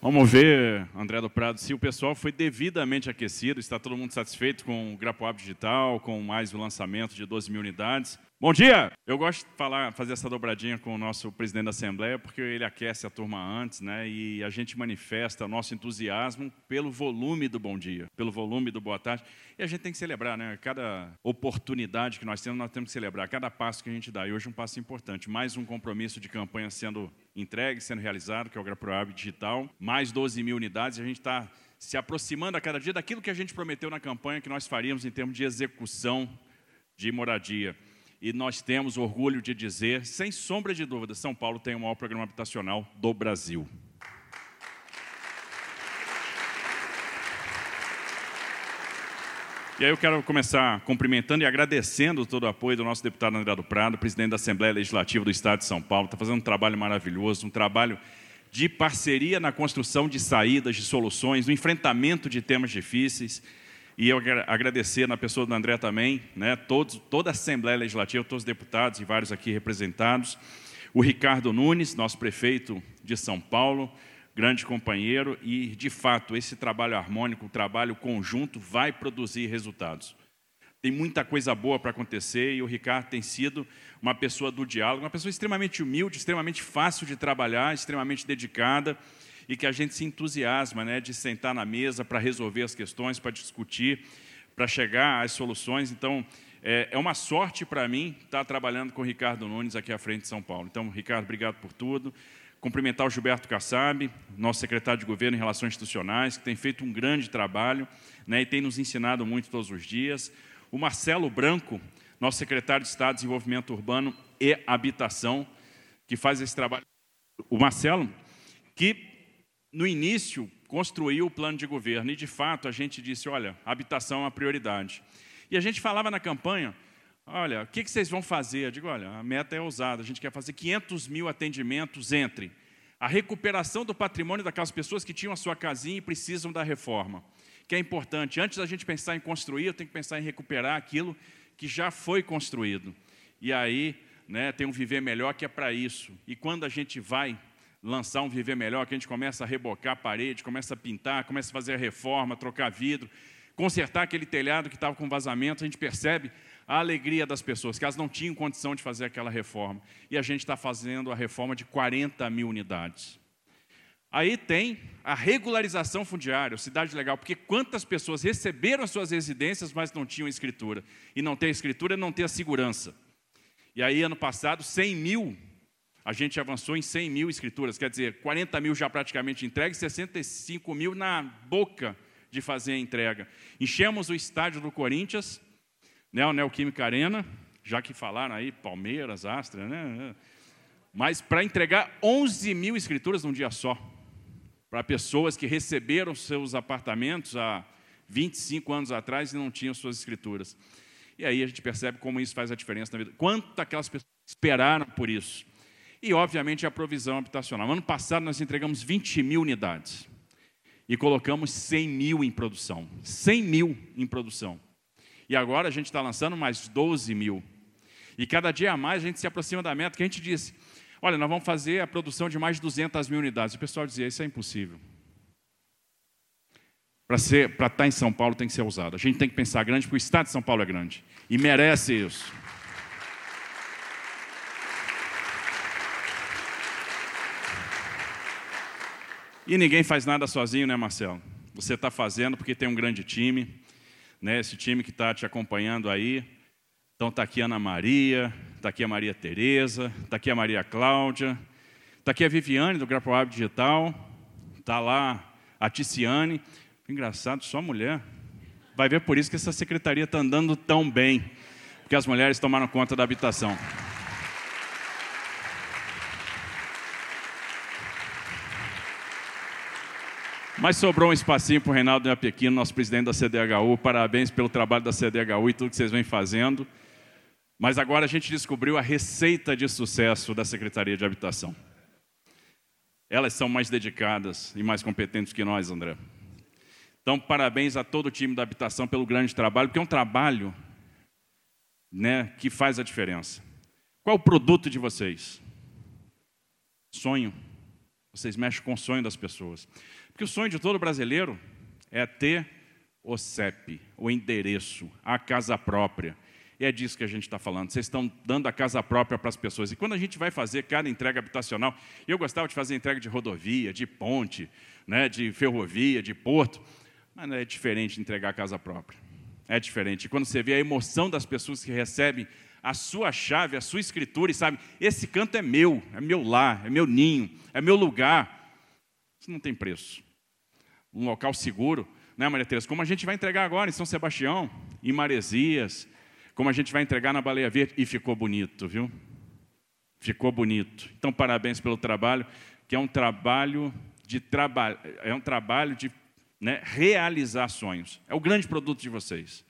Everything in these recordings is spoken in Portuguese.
Vamos ver, André do Prado, se o pessoal foi devidamente aquecido, está todo mundo satisfeito com o Grapoab Digital, com mais o lançamento de 12 mil unidades. Bom dia! Eu gosto de falar, fazer essa dobradinha com o nosso presidente da Assembleia, porque ele aquece a turma antes, né? E a gente manifesta nosso entusiasmo pelo volume do bom dia, pelo volume do boa tarde. E a gente tem que celebrar, né? Cada oportunidade que nós temos, nós temos que celebrar. Cada passo que a gente dá. E hoje um passo importante. Mais um compromisso de campanha sendo entregue, sendo realizado, que é o Graproab Digital, mais 12 mil unidades, a gente está se aproximando a cada dia daquilo que a gente prometeu na campanha que nós faríamos em termos de execução de moradia. E nós temos orgulho de dizer, sem sombra de dúvida, São Paulo tem o maior programa habitacional do Brasil. E aí eu quero começar cumprimentando e agradecendo todo o apoio do nosso deputado André do Prado, presidente da Assembleia Legislativa do Estado de São Paulo. Está fazendo um trabalho maravilhoso, um trabalho de parceria na construção de saídas, de soluções, no enfrentamento de temas difíceis. E eu agradecer na pessoa do André também, né, todos, toda a Assembleia Legislativa, todos os deputados e vários aqui representados. O Ricardo Nunes, nosso prefeito de São Paulo, grande companheiro e, de fato, esse trabalho harmônico, o trabalho conjunto vai produzir resultados. Tem muita coisa boa para acontecer e o Ricardo tem sido uma pessoa do diálogo, uma pessoa extremamente humilde, extremamente fácil de trabalhar, extremamente dedicada e que a gente se entusiasma né, de sentar na mesa para resolver as questões, para discutir, para chegar às soluções. Então, é, é uma sorte para mim estar trabalhando com o Ricardo Nunes aqui à frente de São Paulo. Então, Ricardo, obrigado por tudo. Cumprimentar o Gilberto Kassab, nosso secretário de Governo em Relações Institucionais, que tem feito um grande trabalho né, e tem nos ensinado muito todos os dias. O Marcelo Branco, nosso secretário de Estado de Desenvolvimento Urbano e Habitação, que faz esse trabalho. O Marcelo, que no início construiu o plano de governo e, de fato, a gente disse: olha, habitação é uma prioridade. E a gente falava na campanha Olha, o que, vocês vão fazer? Eu digo, olha, a meta é ousada, a gente quer fazer 500 mil atendimentos entre a recuperação do patrimônio daquelas pessoas que tinham a sua casinha e precisam da reforma, que é importante. Antes da gente pensar em construir, eu tenho que pensar em recuperar aquilo que já foi construído. E aí, né, tem um viver melhor que é para isso. E quando a gente vai lançar um viver melhor, que a gente começa a rebocar a parede, começa a pintar, começa a fazer a reforma, trocar vidro, consertar aquele telhado que estava com vazamento, a gente percebe a alegria das pessoas, que elas não tinham condição de fazer aquela reforma. E a gente está fazendo a reforma de 40 mil unidades. Aí tem a regularização fundiária, cidade legal, porque quantas pessoas receberam as suas residências, mas não tinham escritura. E não ter escritura é não ter a segurança. E aí, ano passado, 100 mil, a gente avançou em 100 mil escrituras, quer dizer, 40 mil já praticamente entregues, 65 mil na boca de fazer a entrega. Enchemos o estádio do Corinthians, né, o Neoquímica Arena, já que falaram aí, Palmeiras, Astra, né? Mas para entregar 11 mil escrituras num dia só, para pessoas que receberam seus apartamentos há 25 anos atrás e não tinham suas escrituras. E aí a gente percebe como isso faz a diferença na vida. Quanto aquelas pessoas esperaram por isso. E, obviamente, a provisão habitacional. Ano passado, nós entregamos 20 mil unidades e colocamos 100 mil em produção. 100 mil em produção. E agora a gente está lançando mais 12 mil. E cada dia a mais a gente se aproxima da meta que a gente disse: olha, nós vamos fazer a produção de mais de 200 mil unidades. O pessoal dizia: isso é impossível. Para estar tá em São Paulo tem que ser usado. A gente tem que pensar grande, porque o estado de São Paulo é grande. E merece isso. E ninguém faz nada sozinho, né, Marcelo? Você está fazendo porque tem um grande time né, esse time que está te acompanhando aí. Então está aqui a Ana Maria, está aqui a Maria Tereza, está aqui a Maria Cláudia, está aqui a Viviane do Grapoab Digital, está lá a Ticiane. Engraçado, só mulher. Vai ver por isso que essa secretaria está andando tão bem, porque as mulheres tomaram conta da habitação. Mas sobrou um espacinho para o Reinaldo Apequino, nosso presidente da CDHU. Parabéns pelo trabalho da CDHU e tudo que vocês vêm fazendo. Mas agora a gente descobriu a receita de sucesso da Secretaria de Habitação. Elas são mais dedicadas e mais competentes que nós, André. Então, parabéns a todo o time da habitação pelo grande trabalho, porque é um trabalho né, que faz a diferença. Qual o produto de vocês? Sonho. Vocês mexem com o sonho das pessoas. Porque o sonho de todo brasileiro é ter o CEP, o endereço, a casa própria. E é disso que a gente está falando. Vocês estão dando a casa própria para as pessoas. E quando a gente vai fazer cada entrega habitacional, eu gostava de fazer entrega de rodovia, de ponte, né, de ferrovia, de porto, mas é diferente entregar a casa própria. É diferente. E quando você vê a emoção das pessoas que recebem a sua chave, a sua escritura e sabe, esse canto é meu, é meu lar, é meu ninho, é meu lugar. Isso não tem preço. Um local seguro, né, Maria Teresa? Como a gente vai entregar agora em São Sebastião, em Maresias, como a gente vai entregar na Baleia Verde, e ficou bonito, viu? Ficou bonito. Então, parabéns pelo trabalho, que é um trabalho de trabalho, é um trabalho de né, realizar sonhos. É o grande produto de vocês.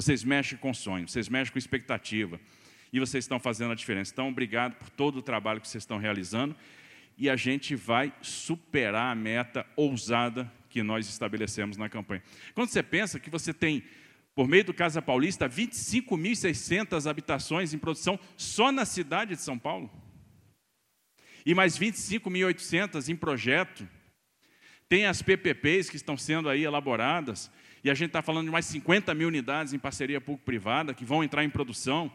Vocês mexem com sonhos, vocês mexem com expectativa. E vocês estão fazendo a diferença. Então, obrigado por todo o trabalho que vocês estão realizando. E a gente vai superar a meta ousada que nós estabelecemos na campanha. Quando você pensa que você tem, por meio do Casa Paulista, 25.600 habitações em produção só na cidade de São Paulo, e mais 25.800 em projeto, tem as PPPs que estão sendo aí elaboradas, e a gente está falando de mais 50 mil unidades em parceria público-privada que vão entrar em produção.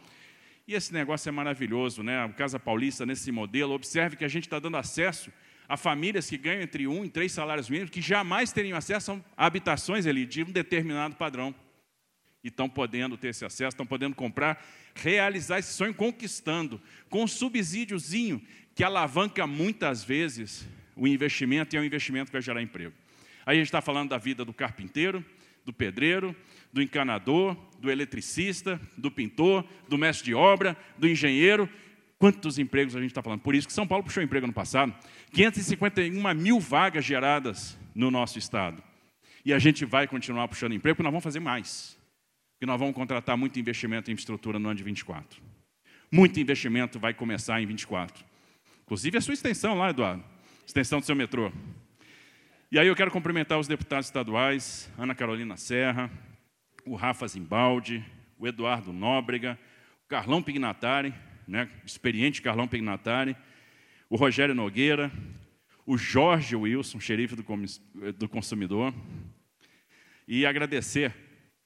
E esse negócio é maravilhoso, né? A Casa Paulista, nesse modelo, observe que a gente está dando acesso a famílias que ganham entre um e três salários mínimos, que jamais teriam acesso a habitações ali de um determinado padrão. E estão podendo ter esse acesso, estão podendo comprar, realizar esse sonho conquistando, com um subsídiozinho que alavanca muitas vezes o investimento e é um investimento que vai gerar emprego. Aí a gente está falando da vida do carpinteiro, do pedreiro, do encanador, do eletricista, do pintor, do mestre de obra, do engenheiro. Quantos empregos a gente está falando? Por isso que São Paulo puxou emprego no passado. 551 mil vagas geradas no nosso estado. E a gente vai continuar puxando emprego, porque nós vamos fazer mais. Porque nós vamos contratar muito investimento em infraestrutura no ano de 24. Muito investimento vai começar em 24. Inclusive a sua extensão lá, Eduardo. Extensão do seu metrô. E aí eu quero cumprimentar os deputados estaduais, Ana Carolina Serra, o Rafa Zimbaldi, o Eduardo Nóbrega, o Carlão Pignatari, né, experiente Carlão Pignatari, o Rogério Nogueira, o Jorge Wilson, xerife do, do consumidor, e agradecer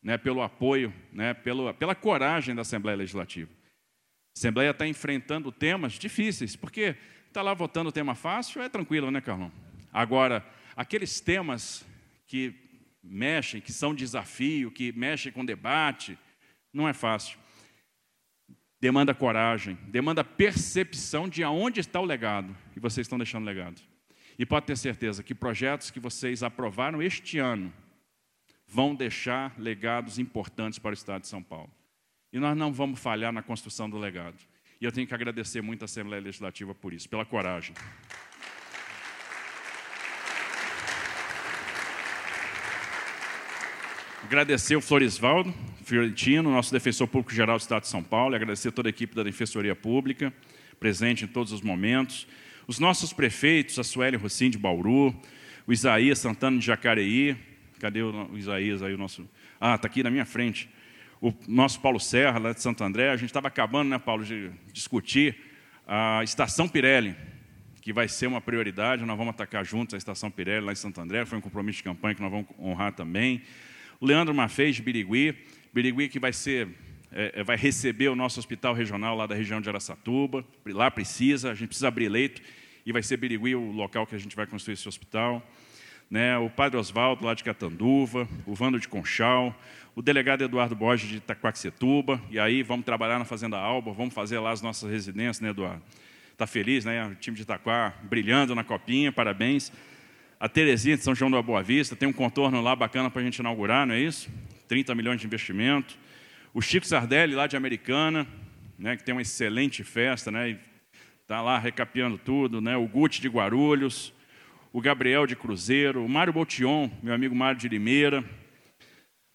né, pelo apoio, né, pelo, pela coragem da Assembleia Legislativa. A Assembleia está enfrentando temas difíceis, porque está lá votando tema fácil, é tranquilo, né, Carlão? Agora, aqueles temas que mexem, que são desafio, que mexem com debate, não é fácil. Demanda coragem, demanda percepção de aonde está o legado, e vocês estão deixando legado. E pode ter certeza que projetos que vocês aprovaram este ano vão deixar legados importantes para o Estado de São Paulo. E nós não vamos falhar na construção do legado. E eu tenho que agradecer muito a Assembleia Legislativa por isso, pela coragem. Agradecer o Florisvaldo Fiorentino, nosso defensor público geral do Estado de São Paulo, e agradecer toda a equipe da Defensoria Pública, presente em todos os momentos. Os nossos prefeitos, a Sueli Rossim de Bauru, o Isaías Santana de Jacareí, cadê o Isaías aí, o nosso... Ah, está aqui na minha frente. O nosso Paulo Serra, lá de Santo André, a gente estava acabando, né, Paulo, de discutir a Estação Pirelli, que vai ser uma prioridade, nós vamos atacar juntos a Estação Pirelli lá em Santo André, foi um compromisso de campanha que nós vamos honrar também. O Leandro Mafez, de Birigui, Birigui que vai ser é, é, vai receber o nosso hospital regional lá da região de Aracatuba, lá precisa, a gente precisa abrir leito, e vai ser Birigui o local que a gente vai construir esse hospital. Né, o Padre Oswaldo, lá de Catanduva, o Vando de Conchal, o delegado Eduardo Borges, de Itaquaquecetuba, e aí vamos trabalhar na Fazenda Alba, vamos fazer lá as nossas residências, né, Eduardo? Está feliz, né? O time de Itaquá brilhando na copinha, parabéns. A Terezinha de São João da Boa Vista tem um contorno lá bacana para a gente inaugurar, não é isso? 30 milhões de investimento. O Chico Sardelli, lá de Americana, né, que tem uma excelente festa, né, está lá recapeando tudo. Né, o Guti de Guarulhos, o Gabriel de Cruzeiro, o Mário Botion, meu amigo Mário de Limeira,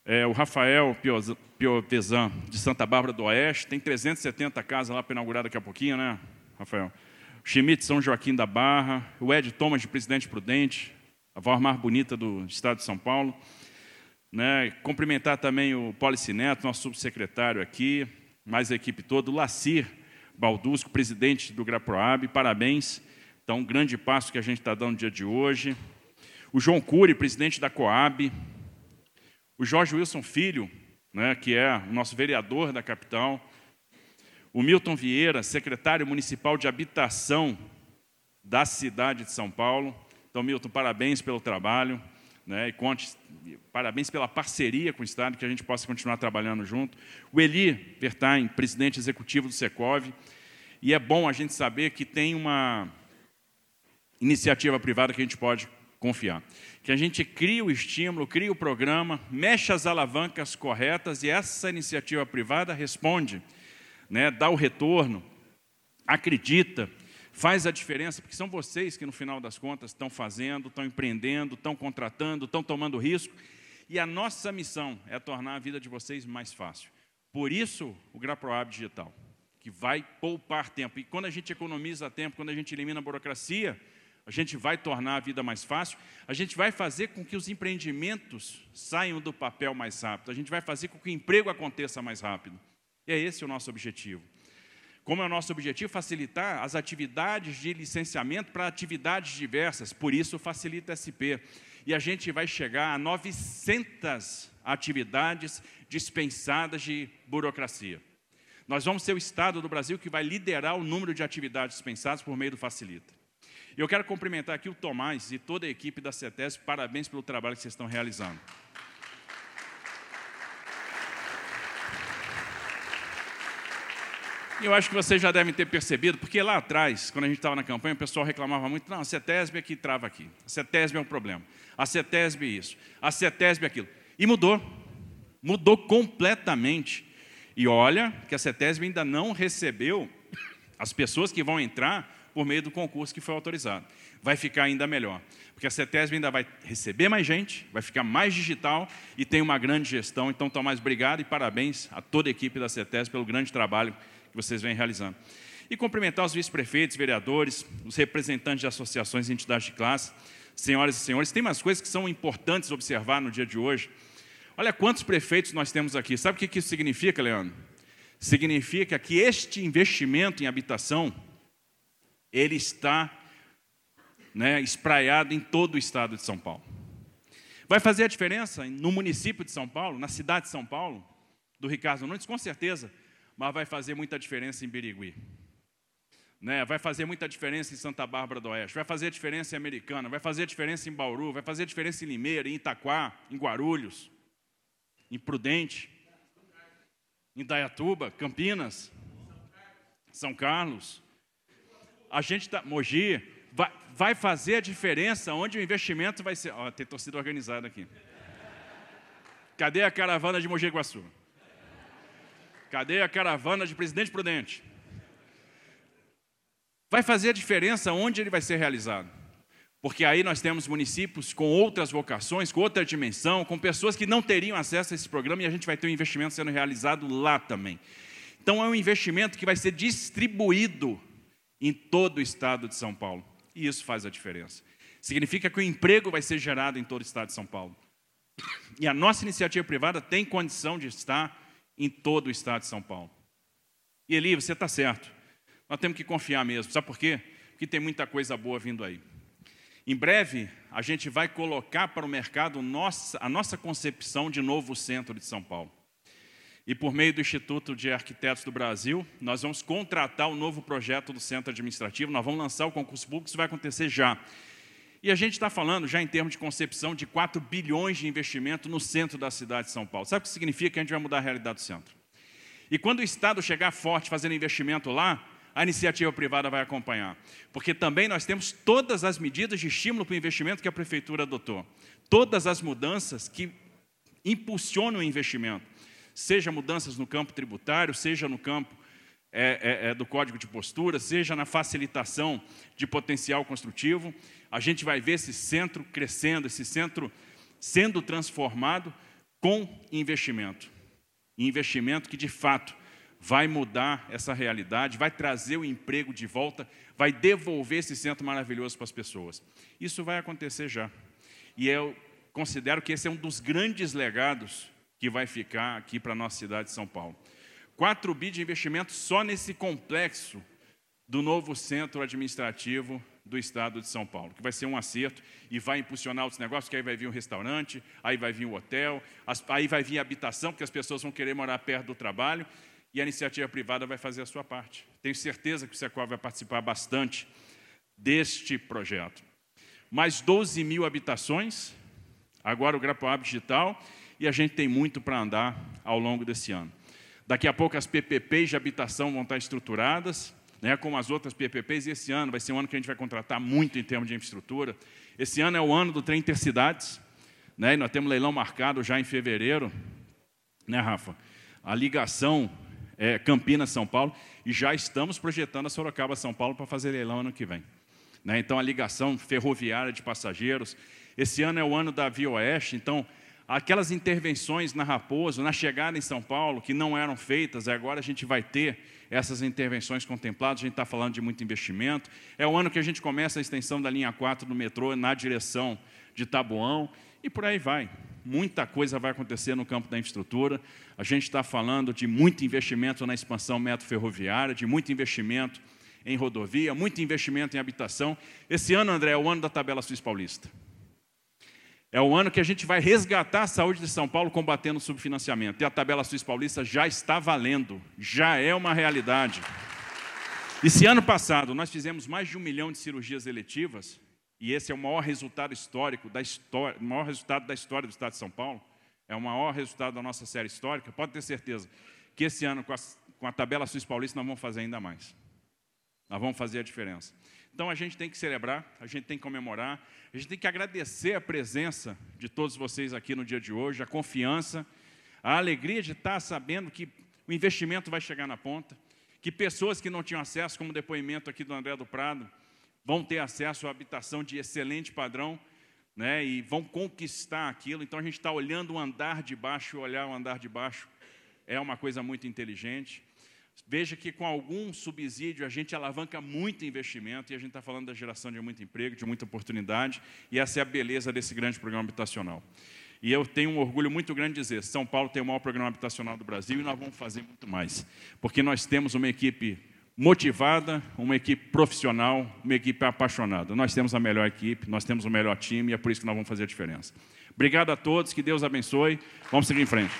é, o Rafael Piovesan, de Santa Bárbara do Oeste, tem 370 casas lá para inaugurar daqui a pouquinho, né, Rafael? O Schmidt São Joaquim da Barra, o Ed Thomas de Presidente Prudente, a voz mais bonita do estado de São Paulo. Né? Cumprimentar também o Policineto, nosso subsecretário aqui, mais a equipe toda, o Lacir Baldusco, presidente do GraProab, parabéns Então, um grande passo que a gente está dando no dia de hoje. O João Cury, presidente da Coab. O Jorge Wilson Filho, né, que é o nosso vereador da capital. O Milton Vieira, secretário municipal de habitação da cidade de São Paulo. Então, Milton, parabéns pelo trabalho. Né, e conte, parabéns pela parceria com o Estado, que a gente possa continuar trabalhando junto. O Eli Vertain, presidente executivo do Secov. E é bom a gente saber que tem uma iniciativa privada que a gente pode confiar. Que a gente cria o estímulo, cria o programa, mexe as alavancas corretas e essa iniciativa privada responde, né, dá o retorno, acredita, faz a diferença, porque são vocês que no final das contas estão fazendo, estão empreendendo, estão contratando, estão tomando risco. E a nossa missão é tornar a vida de vocês mais fácil. Por isso, o GraProab Digital, que vai poupar tempo. E quando a gente economiza tempo, quando a gente elimina a burocracia, a gente vai tornar a vida mais fácil, a gente vai fazer com que os empreendimentos saiam do papel mais rápido, a gente vai fazer com que o emprego aconteça mais rápido. E é esse o nosso objetivo. Como é o nosso objetivo? Facilitar as atividades de licenciamento para atividades diversas, por isso facilita SP. E a gente vai chegar a 900 atividades dispensadas de burocracia. Nós vamos ser o estado do Brasil que vai liderar o número de atividades dispensadas por meio do Facilita. Eu quero cumprimentar aqui o Tomás e toda a equipe da CETES, parabéns pelo trabalho que vocês estão realizando. Eu acho que vocês já devem ter percebido, porque lá atrás, quando a gente estava na campanha, o pessoal reclamava muito, não, a CETESB é que trava aqui, a CETESB é um problema, a CETESB é isso, a CETESB é aquilo. E mudou, mudou completamente. E olha que a CETESB ainda não recebeu as pessoas que vão entrar por meio do concurso que foi autorizado. Vai ficar ainda melhor, porque a CETESB ainda vai receber mais gente, vai ficar mais digital e tem uma grande gestão. Então, Tomás, obrigado e parabéns a toda a equipe da CETESB pelo grande trabalho que vocês vêm realizando. E cumprimentar os vice-prefeitos, vereadores, os representantes de associações e entidades de classe, senhoras e senhores. Tem umas coisas que são importantes observar no dia de hoje. Olha quantos prefeitos nós temos aqui. Sabe o que isso significa, Leandro? Significa que este investimento em habitação ele está né, espraiado em todo o estado de São Paulo. Vai fazer a diferença no município de São Paulo, na cidade de São Paulo, do Ricardo Nunes, com certeza, mas vai fazer muita diferença em Birigui. Né, vai fazer muita diferença em Santa Bárbara do Oeste, vai fazer diferença em Americana, vai fazer diferença em Bauru, vai fazer diferença em Limeira, em Itaquá, em Guarulhos, em Prudente, em Dayatuba, Campinas, São Carlos a gente está, Mogi, vai, vai, fazer a diferença onde o investimento vai ser. Ó, tem torcida organizada aqui. Cadê a caravana de Mogi Guaçu? Cadê a caravana de Presidente Prudente? Vai fazer a diferença onde ele vai ser realizado. Porque aí nós temos municípios com outras vocações, com outra dimensão, com pessoas que não teriam acesso a esse programa e a gente vai ter um investimento sendo realizado lá também. Então é um investimento que vai ser distribuído em todo o estado de São Paulo. E isso faz a diferença. Significa que o emprego vai ser gerado em todo o estado de São Paulo. E a nossa iniciativa privada tem condição de estar em todo o estado de São Paulo. E Eli, você está certo. Nós temos que confiar mesmo. Sabe por quê? Porque tem muita coisa boa vindo aí. Em breve, a gente vai colocar para o mercado a nossa concepção de novo centro de São Paulo. E por meio do Instituto de Arquitetos do Brasil, nós vamos contratar o novo projeto do Centro Administrativo, nós vamos lançar o concurso público, isso vai acontecer já. E a gente está falando já em termos de concepção de 4 bilhões de investimento no centro da cidade de São Paulo. Sabe o que significa que a gente vai mudar a realidade do centro? E quando o Estado chegar forte fazendo investimento lá, a iniciativa privada vai acompanhar. Porque também nós temos todas as medidas de estímulo para o investimento que a Prefeitura adotou. Todas as mudanças que impulsionam o investimento seja mudanças no campo tributário, seja no campo é, é, é, do código de postura, seja na facilitação de potencial construtivo, a gente vai ver esse centro crescendo, esse centro sendo transformado com investimento. Investimento que de fato vai mudar essa realidade, vai trazer o emprego de volta, vai devolver esse centro maravilhoso para as pessoas. Isso vai acontecer já. E eu considero que esse é um dos grandes legados que vai ficar aqui para a nossa cidade de São Paulo. 4 bi de investimento só nesse complexo do novo centro administrativo do estado de São Paulo, que vai ser um acerto e vai impulsionar os negócios, que aí vai vir um restaurante, aí vai vir um hotel, aí vai vir habitação, porque as pessoas vão querer morar perto do trabalho, e a iniciativa privada vai fazer a sua parte. Tenho certeza que o Secov vai participar bastante deste projeto. Mais 12 mil habitações, agora o Grapoab Digital, e a gente tem muito para andar ao longo desse ano. Daqui a pouco as PPPs de habitação vão estar estruturadas, né, como as outras PPPs, e esse ano vai ser um ano que a gente vai contratar muito em termos de infraestrutura. Esse ano é o ano do trem intercidades, né, e nós temos leilão marcado já em fevereiro, né, Rafa? A ligação é, Campinas-São Paulo, e já estamos projetando a Sorocaba-São Paulo para fazer leilão ano que vem. Né, então, a ligação ferroviária de passageiros. Esse ano é o ano da Via Oeste, então aquelas intervenções na Raposo, na chegada em São Paulo, que não eram feitas, agora a gente vai ter essas intervenções contempladas, a gente está falando de muito investimento. É o ano que a gente começa a extensão da linha 4 do metrô na direção de Taboão, e por aí vai. Muita coisa vai acontecer no campo da infraestrutura. A gente está falando de muito investimento na expansão metro-ferroviária, de muito investimento em rodovia, muito investimento em habitação. Esse ano, André, é o ano da tabela Suíça Paulista. É o ano que a gente vai resgatar a saúde de São Paulo combatendo o subfinanciamento. E a tabela Suíça Paulista já está valendo, já é uma realidade. Esse ano passado, nós fizemos mais de um milhão de cirurgias eletivas, e esse é o maior resultado histórico da história, maior resultado da história do Estado de São Paulo. É o maior resultado da nossa série histórica. Pode ter certeza que esse ano, com a, com a tabela Suíça Paulista, nós vamos fazer ainda mais. Nós vamos fazer a diferença. Então a gente tem que celebrar, a gente tem que comemorar, a gente tem que agradecer a presença de todos vocês aqui no dia de hoje, a confiança, a alegria de estar sabendo que o investimento vai chegar na ponta, que pessoas que não tinham acesso, como o depoimento aqui do André do Prado, vão ter acesso à habitação de excelente padrão, né, e vão conquistar aquilo. Então a gente está olhando o andar de baixo, olhar o andar de baixo é uma coisa muito inteligente. Veja que com algum subsídio a gente alavanca muito investimento e a gente está falando da geração de muito emprego, de muita oportunidade, e essa é a beleza desse grande programa habitacional. E eu tenho um orgulho muito grande de dizer: São Paulo tem o maior programa habitacional do Brasil e nós vamos fazer muito mais, porque nós temos uma equipe motivada, uma equipe profissional, uma equipe apaixonada. Nós temos a melhor equipe, nós temos o melhor time e é por isso que nós vamos fazer a diferença. Obrigado a todos, que Deus abençoe. Vamos seguir em frente.